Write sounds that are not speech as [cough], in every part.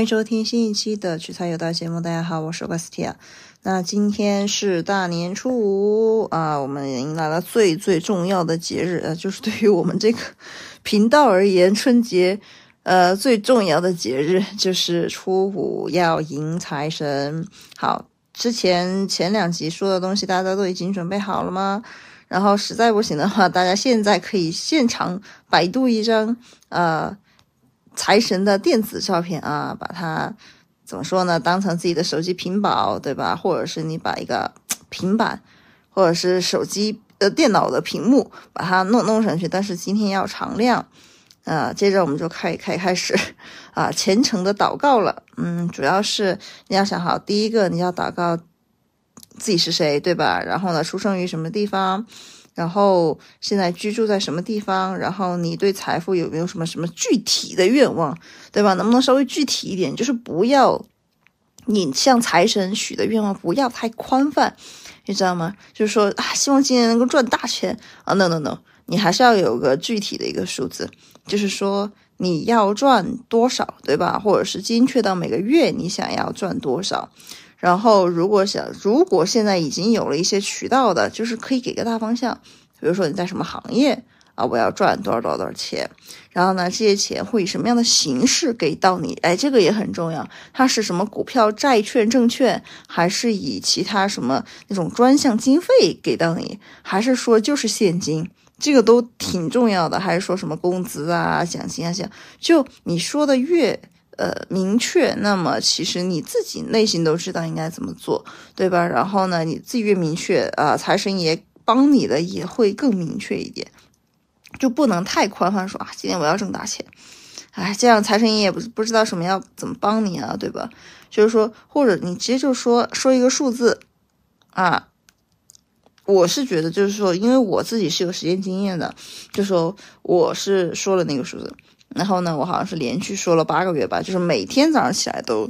欢迎收听新一期的取财有道节目。大家好，我是 Westia。那今天是大年初五啊，我们迎来了最最重要的节日，呃，就是对于我们这个频道而言，春节呃最重要的节日就是初五要迎财神。好，之前前两集说的东西，大家都已经准备好了吗？然后实在不行的话，大家现在可以现场百度一张呃。财神的电子照片啊，把它怎么说呢？当成自己的手机屏保，对吧？或者是你把一个平板，或者是手机呃电脑的屏幕，把它弄弄上去。但是今天要常亮，呃，接着我们就开开开始啊虔诚的祷告了。嗯，主要是你要想好，第一个你要祷告自己是谁，对吧？然后呢，出生于什么地方？然后现在居住在什么地方？然后你对财富有没有什么什么具体的愿望，对吧？能不能稍微具体一点？就是不要你向财神许的愿望不要太宽泛，你知道吗？就是说啊，希望今年能够赚大钱啊，no no no，你还是要有个具体的一个数字，就是说你要赚多少，对吧？或者是精确到每个月你想要赚多少。然后，如果想，如果现在已经有了一些渠道的，就是可以给个大方向，比如说你在什么行业啊，我要赚多少多少多少钱，然后呢，这些钱会以什么样的形式给到你？哎，这个也很重要，它是什么股票、债券、证券，还是以其他什么那种专项经费给到你，还是说就是现金？这个都挺重要的，还是说什么工资啊、奖金啊？样，就你说的越。呃，明确，那么其实你自己内心都知道应该怎么做，对吧？然后呢，你自己越明确，啊，财神爷帮你的也会更明确一点，就不能太宽泛说啊，今天我要挣大钱，哎，这样财神爷也不不知道什么要怎么帮你啊，对吧？就是说，或者你直接就说说一个数字，啊，我是觉得就是说，因为我自己是有实践经验的，就说我是说了那个数字。然后呢，我好像是连续说了八个月吧，就是每天早上起来都，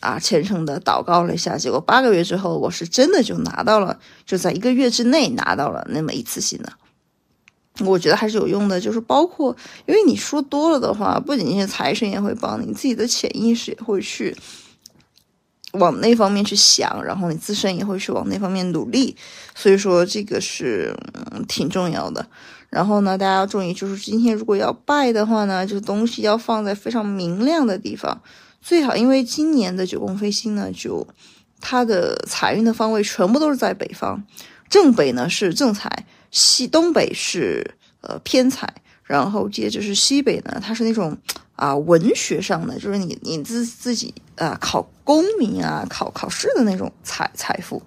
啊虔诚的祷告了一下。结果八个月之后，我是真的就拿到了，就在一个月之内拿到了那么一次性的。我觉得还是有用的，就是包括，因为你说多了的话，不仅仅是财神也会帮你，自己的潜意识也会去往那方面去想，然后你自身也会去往那方面努力。所以说，这个是挺重要的。然后呢，大家要注意，就是今天如果要拜的话呢，就是东西要放在非常明亮的地方，最好，因为今年的九宫飞星呢，就它的财运的方位全部都是在北方，正北呢是正财，西东北是呃偏财，然后接着是西北呢，它是那种啊文学上的，就是你你自自己啊考功名啊考考试的那种财财富，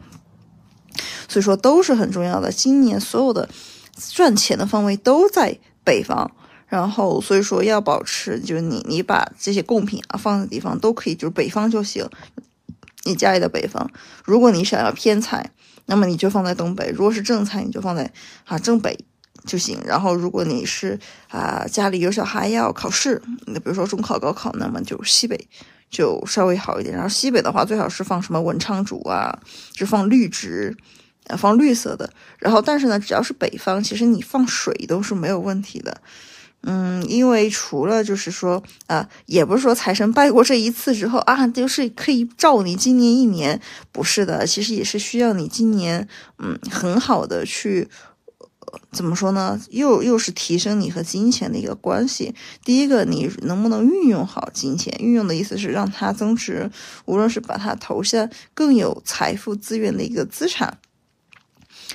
所以说都是很重要的。今年所有的。赚钱的方位都在北方，然后所以说要保持，就是你你把这些贡品啊放的地方都可以，就是北方就行。你家里的北方，如果你想要偏财，那么你就放在东北；如果是正财，你就放在啊正北就行。然后如果你是啊家里有小孩要考试，那比如说中考、高考，那么就西北就稍微好一点。然后西北的话，最好是放什么文昌竹啊，就放绿植。放绿色的，然后但是呢，只要是北方，其实你放水都是没有问题的。嗯，因为除了就是说啊，也不是说财神拜过这一次之后啊，就是可以照你今年一年，不是的，其实也是需要你今年嗯很好的去怎么说呢？又又是提升你和金钱的一个关系。第一个，你能不能运用好金钱？运用的意思是让它增值，无论是把它投向更有财富资源的一个资产。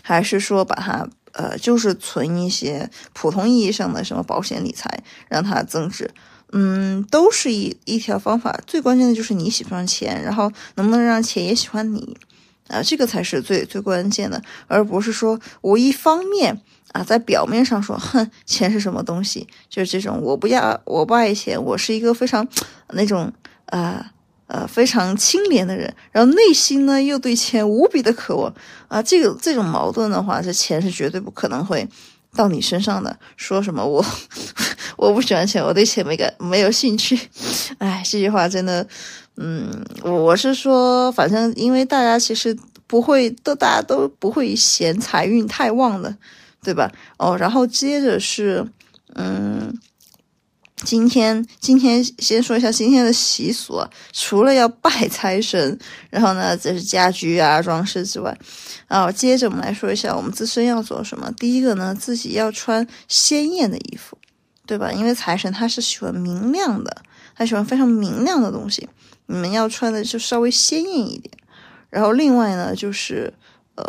还是说把它呃，就是存一些普通意义上的什么保险理财，让它增值，嗯，都是一一条方法。最关键的就是你喜欢钱，然后能不能让钱也喜欢你啊？这个才是最最关键的，而不是说我一方面啊，在表面上说，哼，钱是什么东西，就是这种我不要，我不爱钱，我是一个非常 [tsk] 那种啊。呃非常清廉的人，然后内心呢又对钱无比的渴望啊，这个这种矛盾的话，这钱是绝对不可能会到你身上的。说什么我 [laughs] 我不喜欢钱，我对钱没感没有兴趣，哎，这句话真的，嗯，我是说，反正因为大家其实不会都大家都不会嫌财运太旺的，对吧？哦，然后接着是，嗯。今天今天先说一下今天的习俗啊，除了要拜财神，[laughs] 然后呢，这是家居啊装饰之外，然后接着我们来说一下我们自身要做什么。第一个呢，自己要穿鲜艳的衣服，对吧？因为财神他是喜欢明亮的，他喜欢非常明亮的东西，你们要穿的就稍微鲜艳一点。然后另外呢，就是呃，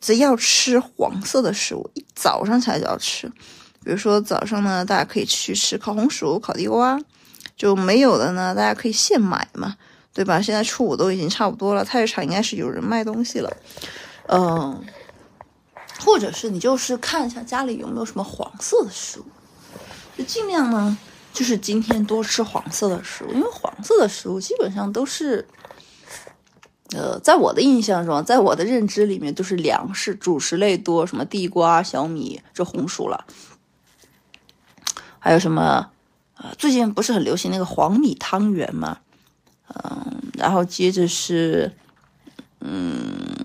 只要吃黄色的食物，一早上起来就要吃。比如说早上呢，大家可以去吃烤红薯、烤地瓜，就没有的呢，大家可以现买嘛，对吧？现在初五都已经差不多了，菜市场应该是有人卖东西了，嗯，或者是你就是看一下家里有没有什么黄色的食物，就尽量呢，就是今天多吃黄色的食物，因为黄色的食物基本上都是，呃，在我的印象中，在我的认知里面就是粮食主食类多，什么地瓜、小米、这红薯了。还有什么？呃，最近不是很流行那个黄米汤圆嘛？嗯，然后接着是，嗯，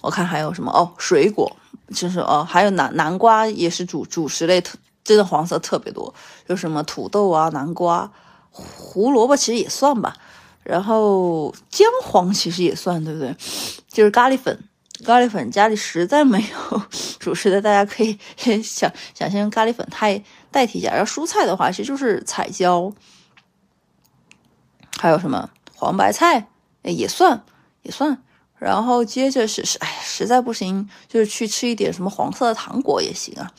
我看还有什么哦，水果就是哦，还有南南瓜也是主主食类，特真的黄色特别多，有什么土豆啊、南瓜、胡萝卜其实也算吧，然后姜黄其实也算，对不对？就是咖喱粉，咖喱粉家里实在没有 [laughs] 主食的，大家可以想想先用咖喱粉太。代替一下，然后蔬菜的话，其实就是彩椒，还有什么黄白菜，也算也算。然后接着是是，哎，实在不行，就是去吃一点什么黄色的糖果也行啊。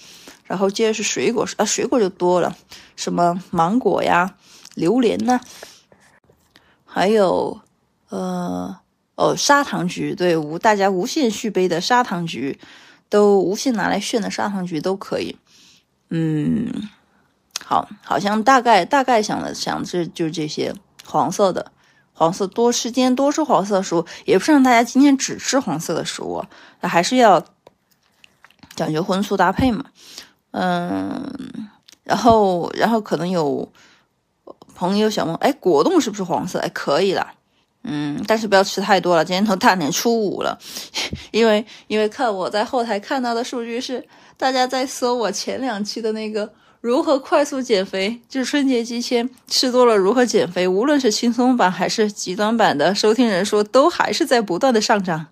然后接着是水果，啊，水果就多了，什么芒果呀、榴莲呐，还有呃哦砂糖橘，对无大家无限续杯的砂糖橘，都无限拿来炫的砂糖橘都可以。嗯，好，好像大概大概想了想，这就是这些黄色的，黄色多吃，今天多吃黄色的食物，也不是让大家今天只吃黄色的食物，那还是要讲究荤素搭配嘛。嗯，然后然后可能有朋友想问，哎，果冻是不是黄色？哎，可以啦，嗯，但是不要吃太多了，今天都大年初五了，[laughs] 因为因为看我在后台看到的数据是。大家在搜我前两期的那个如何快速减肥，就是春节期间吃多了如何减肥，无论是轻松版还是极端版的收听人数都还是在不断的上涨，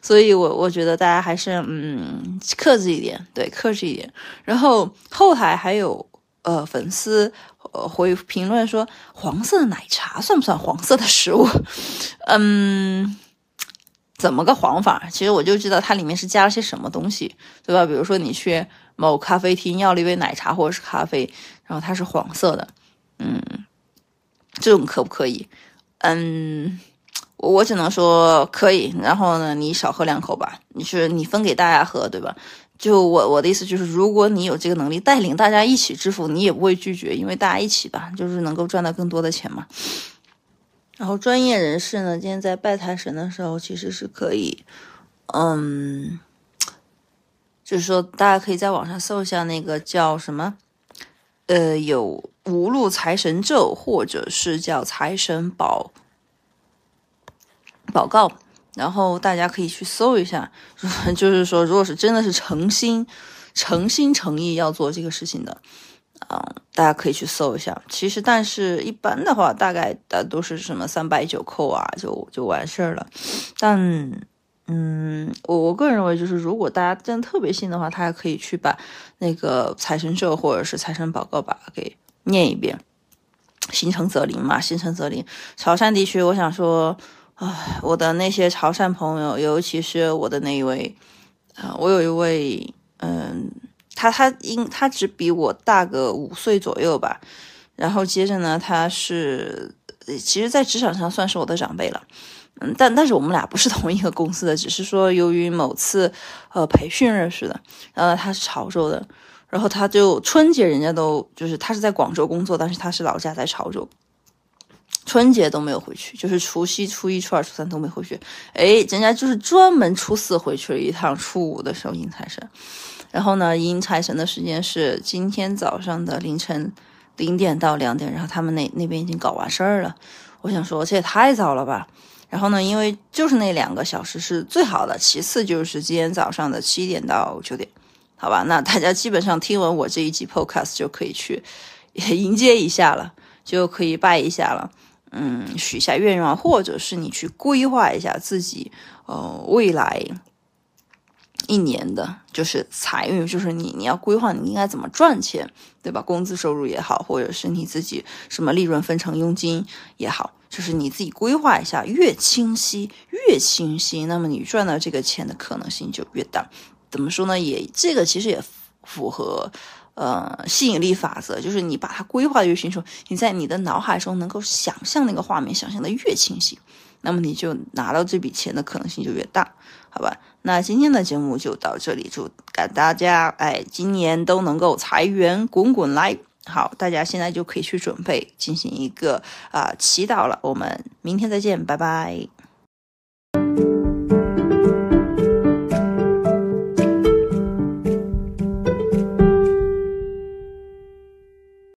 所以我我觉得大家还是嗯克制一点，对克制一点。然后后台还有呃粉丝呃回评论说黄色的奶茶算不算黄色的食物？嗯。怎么个黄法？其实我就知道它里面是加了些什么东西，对吧？比如说你去某咖啡厅要了一杯奶茶或者是咖啡，然后它是黄色的，嗯，这种可不可以？嗯，我只能说可以。然后呢，你少喝两口吧，你是你分给大家喝，对吧？就我我的意思就是，如果你有这个能力带领大家一起致富，你也不会拒绝，因为大家一起吧，就是能够赚到更多的钱嘛。然后专业人士呢，今天在拜财神的时候，其实是可以，嗯，就是说大家可以在网上搜一下那个叫什么，呃，有五路财神咒，或者是叫财神宝宝告，然后大家可以去搜一下，[laughs] 就是说，如果是真的是诚心、诚心诚意要做这个事情的。嗯，大家可以去搜一下。其实，但是一般的话，大概的都是什么三百九扣啊，就就完事儿了。但，嗯，我我个人认为，就是如果大家真的特别信的话，他还可以去把那个财神咒或者是财神宝告把给念一遍，心诚则灵嘛，心诚则灵。潮汕地区，我想说，啊，我的那些潮汕朋友，尤其是我的那一位，啊，我有一位，嗯。他他应他只比我大个五岁左右吧，然后接着呢，他是其实，在职场上算是我的长辈了，嗯，但但是我们俩不是同一个公司的，只是说由于某次呃培训认识的，然后他是潮州的，然后他就春节人家都就是他是在广州工作，但是他是老家在潮州，春节都没有回去，就是除夕、初一、初二、初三都没回去，哎，人家就是专门初四回去了一趟，初五的时候迎财神。然后呢，迎财神的时间是今天早上的凌晨零点到两点，然后他们那那边已经搞完事儿了。我想说，这也太早了吧。然后呢，因为就是那两个小时是最好的，其次就是今天早上的七点到九点，好吧？那大家基本上听完我这一集 podcast 就可以去 [laughs] 迎接一下了，就可以拜一下了。嗯，许下愿望，或者是你去规划一下自己，呃，未来一年的，就是财运，就是你你要规划你应该怎么赚钱，对吧？工资收入也好，或者是你自己什么利润分成佣金也好，就是你自己规划一下，越清晰越清晰，那么你赚到这个钱的可能性就越大。怎么说呢？也这个其实也符合。呃，吸引力法则就是你把它规划的越清楚，你在你的脑海中能够想象那个画面，想象的越清晰，那么你就拿到这笔钱的可能性就越大，好吧？那今天的节目就到这里，祝大家哎，今年都能够财源滚滚来。好，大家现在就可以去准备进行一个啊祈祷了。我们明天再见，拜拜。